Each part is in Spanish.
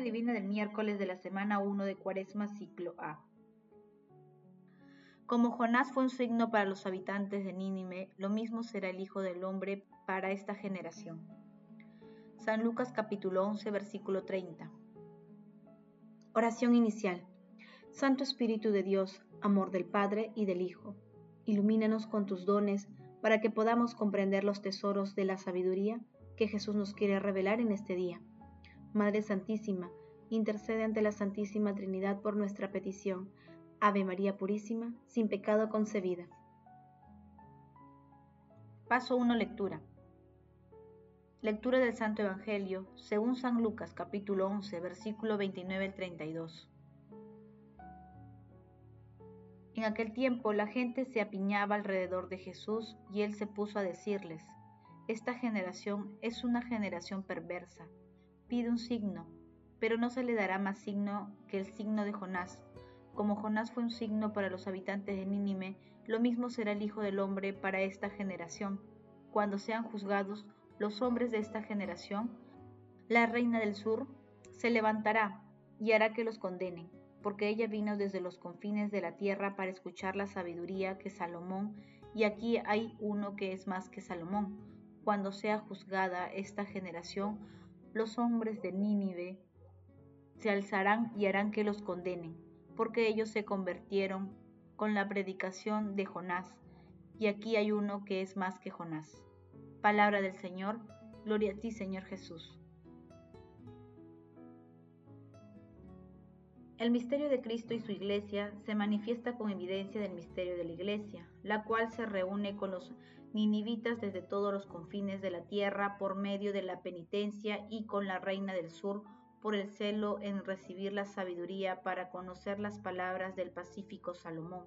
Divina del miércoles de la semana 1 de Cuaresma, ciclo A. Como Jonás fue un signo para los habitantes de Nínive, lo mismo será el Hijo del Hombre para esta generación. San Lucas capítulo 11, versículo 30. Oración inicial. Santo Espíritu de Dios, amor del Padre y del Hijo, ilumínanos con tus dones para que podamos comprender los tesoros de la sabiduría que Jesús nos quiere revelar en este día Madre Santísima, intercede ante la Santísima Trinidad por nuestra petición. Ave María Purísima, sin pecado concebida. Paso 1. Lectura. Lectura del Santo Evangelio, según San Lucas capítulo 11, versículo 29 al 32. En aquel tiempo la gente se apiñaba alrededor de Jesús y él se puso a decirles, Esta generación es una generación perversa pide un signo, pero no se le dará más signo que el signo de Jonás. Como Jonás fue un signo para los habitantes de Nínive, lo mismo será el Hijo del Hombre para esta generación. Cuando sean juzgados los hombres de esta generación, la reina del sur se levantará y hará que los condenen, porque ella vino desde los confines de la tierra para escuchar la sabiduría que Salomón, y aquí hay uno que es más que Salomón. Cuando sea juzgada esta generación, los hombres de Nínive se alzarán y harán que los condenen, porque ellos se convirtieron con la predicación de Jonás, y aquí hay uno que es más que Jonás. Palabra del Señor, gloria a ti Señor Jesús. El misterio de Cristo y su Iglesia se manifiesta con evidencia del misterio de la Iglesia, la cual se reúne con los ninivitas desde todos los confines de la tierra por medio de la penitencia y con la reina del sur por el celo en recibir la sabiduría para conocer las palabras del pacífico Salomón.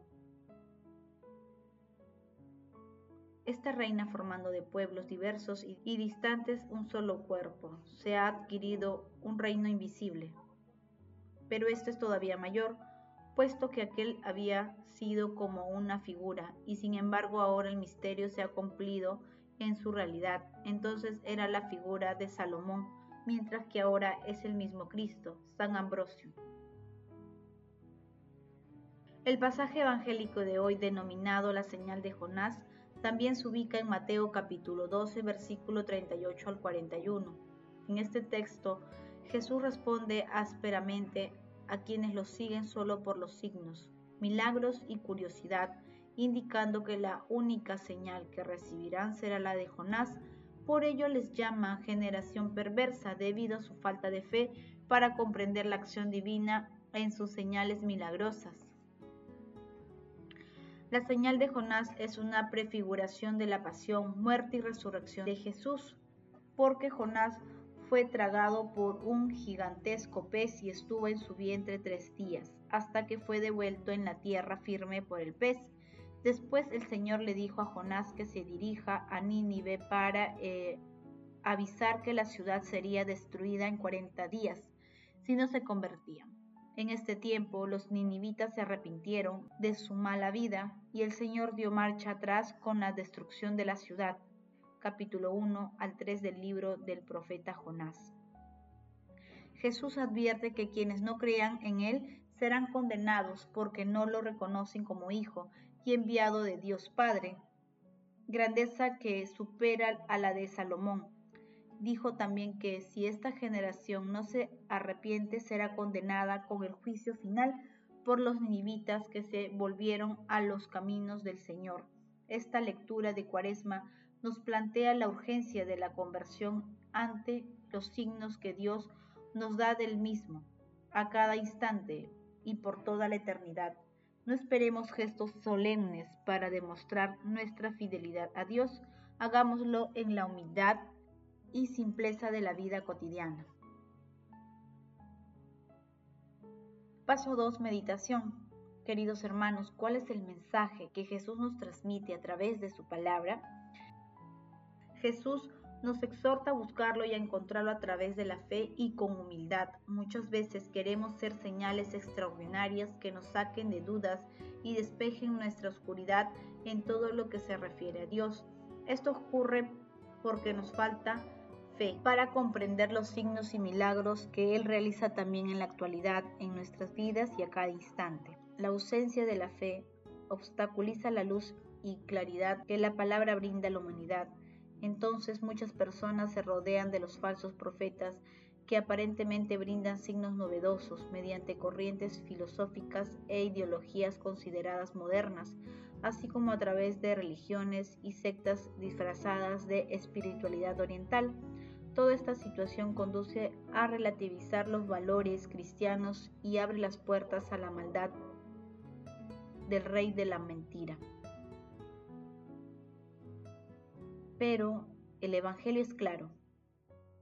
Esta reina formando de pueblos diversos y, distantes un solo cuerpo, se ha adquirido un reino invisible. Pero esto es todavía mayor, puesto que aquel había sido como una figura, y sin embargo ahora el misterio se ha cumplido en su realidad. Entonces era la figura de Salomón, mientras que ahora es el mismo Cristo, San Ambrosio. El pasaje evangélico de hoy, denominado la señal de Jonás, también se ubica en Mateo capítulo 12, versículo 38 al 41. En este texto, Jesús responde ásperamente a quienes lo siguen solo por los signos, milagros y curiosidad, indicando que la única señal que recibirán será la de Jonás, por ello les llama generación perversa debido a su falta de fe para comprender la acción divina en sus señales milagrosas. La señal de Jonás es una prefiguración de la pasión, muerte y resurrección de Jesús, porque Jonás fue tragado por un gigantesco pez y estuvo en su vientre tres días, hasta que fue devuelto en la tierra firme por el pez. Después el Señor le dijo a Jonás que se dirija a Nínive para eh, avisar que la ciudad sería destruida en cuarenta días, si no se convertían. En este tiempo los ninivitas se arrepintieron de su mala vida y el Señor dio marcha atrás con la destrucción de la ciudad capítulo 1 al 3 del libro del profeta Jonás. Jesús advierte que quienes no crean en Él serán condenados porque no lo reconocen como Hijo y enviado de Dios Padre, grandeza que supera a la de Salomón. Dijo también que si esta generación no se arrepiente será condenada con el juicio final por los ninivitas que se volvieron a los caminos del Señor. Esta lectura de Cuaresma nos plantea la urgencia de la conversión ante los signos que Dios nos da del mismo, a cada instante y por toda la eternidad. No esperemos gestos solemnes para demostrar nuestra fidelidad a Dios, hagámoslo en la humildad y simpleza de la vida cotidiana. Paso 2. Meditación. Queridos hermanos, ¿cuál es el mensaje que Jesús nos transmite a través de su palabra? Jesús nos exhorta a buscarlo y a encontrarlo a través de la fe y con humildad. Muchas veces queremos ser señales extraordinarias que nos saquen de dudas y despejen nuestra oscuridad en todo lo que se refiere a Dios. Esto ocurre porque nos falta fe para comprender los signos y milagros que Él realiza también en la actualidad en nuestras vidas y a cada instante. La ausencia de la fe obstaculiza la luz y claridad que la palabra brinda a la humanidad. Entonces muchas personas se rodean de los falsos profetas que aparentemente brindan signos novedosos mediante corrientes filosóficas e ideologías consideradas modernas, así como a través de religiones y sectas disfrazadas de espiritualidad oriental. Toda esta situación conduce a relativizar los valores cristianos y abre las puertas a la maldad del rey de la mentira. Pero el Evangelio es claro.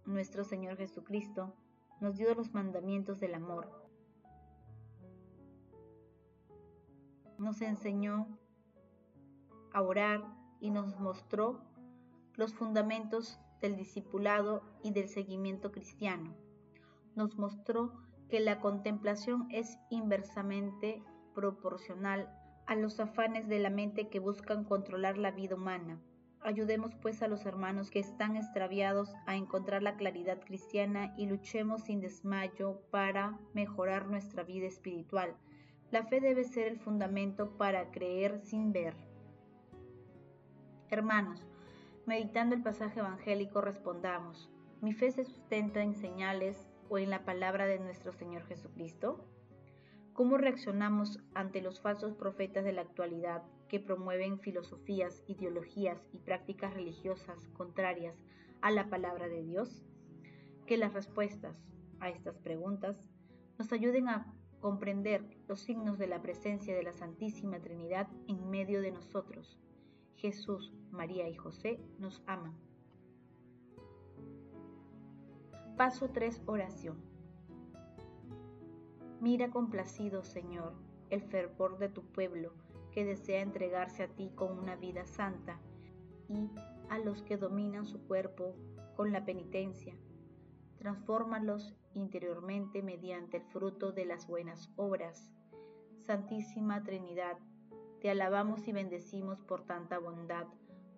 Nuestro Señor Jesucristo nos dio los mandamientos del amor. Nos enseñó a orar y nos mostró los fundamentos del discipulado y del seguimiento cristiano. Nos mostró que la contemplación es inversamente proporcional a los afanes de la mente que buscan controlar la vida humana. Ayudemos pues a los hermanos que están extraviados a encontrar la claridad cristiana y luchemos sin desmayo para mejorar nuestra vida espiritual. La fe debe ser el fundamento para creer sin ver. Hermanos, meditando el pasaje evangélico respondamos, ¿mi fe se sustenta en señales o en la palabra de nuestro Señor Jesucristo? ¿Cómo reaccionamos ante los falsos profetas de la actualidad que promueven filosofías, ideologías y prácticas religiosas contrarias a la palabra de Dios? Que las respuestas a estas preguntas nos ayuden a comprender los signos de la presencia de la Santísima Trinidad en medio de nosotros Jesús, María y José nos aman. Paso 3. Oración. Mira complacido, Señor, el fervor de tu pueblo que desea entregarse a ti con una vida santa y a los que dominan su cuerpo con la penitencia. Transfórmalos interiormente mediante el fruto de las buenas obras. Santísima Trinidad, te alabamos y bendecimos por tanta bondad,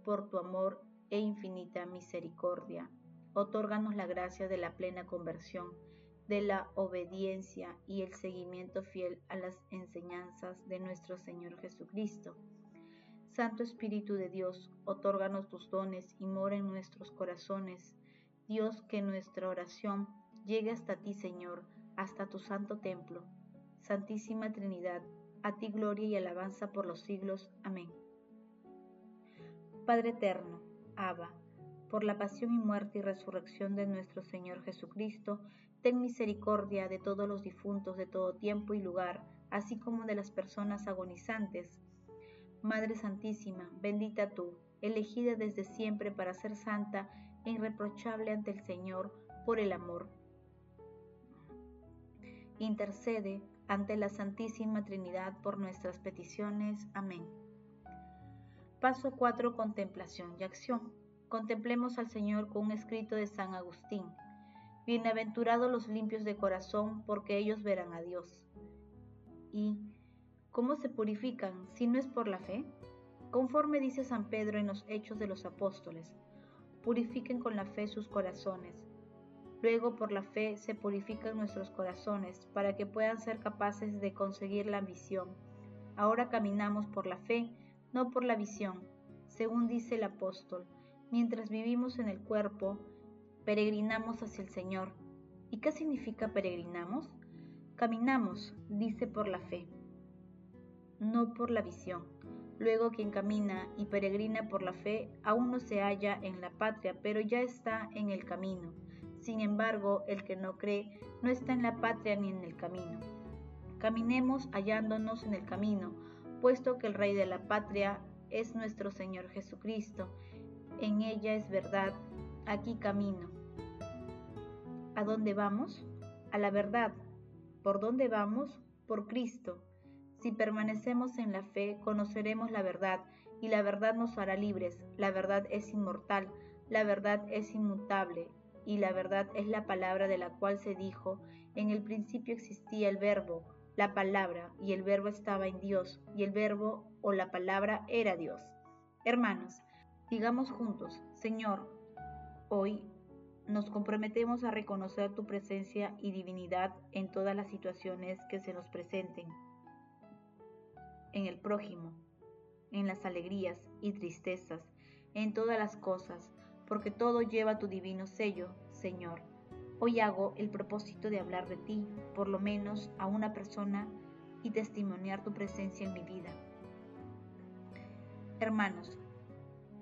por tu amor e infinita misericordia. Otórganos la gracia de la plena conversión, de la obediencia y el seguimiento fiel a las enseñanzas de nuestro Señor Jesucristo. Santo Espíritu de Dios, otórganos tus dones y mora en nuestros corazones. Dios, que nuestra oración llegue hasta ti, Señor, hasta tu santo templo. Santísima Trinidad, a ti gloria y alabanza por los siglos. Amén. Padre eterno, Abba, por la pasión y muerte y resurrección de nuestro Señor Jesucristo, ten misericordia de todos los difuntos de todo tiempo y lugar, así como de las personas agonizantes. Madre Santísima, bendita tú, elegida desde siempre para ser santa e irreprochable ante el Señor por el amor. Intercede ante la Santísima Trinidad por nuestras peticiones. Amén. Paso 4. Contemplación y acción. Contemplemos al Señor con un escrito de San Agustín. Bienaventurados los limpios de corazón, porque ellos verán a Dios. ¿Y cómo se purifican si no es por la fe? Conforme dice San Pedro en los Hechos de los Apóstoles, purifiquen con la fe sus corazones Luego por la fe se purifican nuestros corazones para que puedan ser capaces de conseguir la visión. Ahora caminamos por la fe, no por la visión, según dice el apóstol. Mientras vivimos en el cuerpo, peregrinamos hacia el Señor. ¿Y qué significa peregrinamos? Caminamos, dice por la fe, no por la visión. Luego quien camina y peregrina por la fe aún no se halla en la patria, pero ya está en el camino. Sin embargo, el que no cree no está en la patria ni en el camino. Caminemos hallándonos en el camino, puesto que el Rey de la patria es nuestro Señor Jesucristo. En ella es verdad, aquí camino. ¿A dónde vamos? A la verdad. ¿Por dónde vamos? Por Cristo. Si permanecemos en la fe, conoceremos la verdad, y la verdad nos hará libres. La verdad es inmortal, la verdad es inmutable, y la verdad es la palabra de la cual se dijo, en el principio existía el verbo, la palabra, y el verbo estaba en Dios, y el verbo o la palabra era Dios. Hermanos, digamos juntos, Señor, hoy nos comprometemos a reconocer tu presencia y divinidad en todas las situaciones que se nos presenten, en el prójimo, en las alegrías y tristezas, en todas las cosas, porque todo lleva tu divino sello, Señor. Hoy hago el propósito de hablar de ti, por lo menos a una persona, y testimoniar tu presencia en mi vida. Hermanos,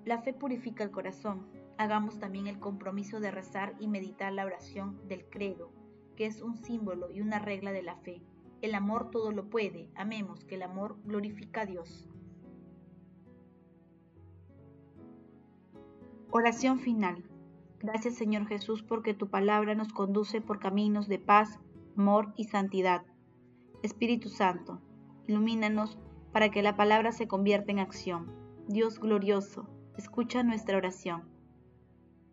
la fe purifica el corazón. Hagamos también el compromiso de rezar y meditar la oración del credo, que es un símbolo y una regla de la fe. El amor todo lo puede. Amemos que el amor glorifica a Dios. Oración final. Gracias Señor Jesús porque tu palabra nos conduce por caminos de paz, amor y santidad. Espíritu Santo, ilumínanos para que la palabra se convierta en acción. Dios glorioso, escucha nuestra oración.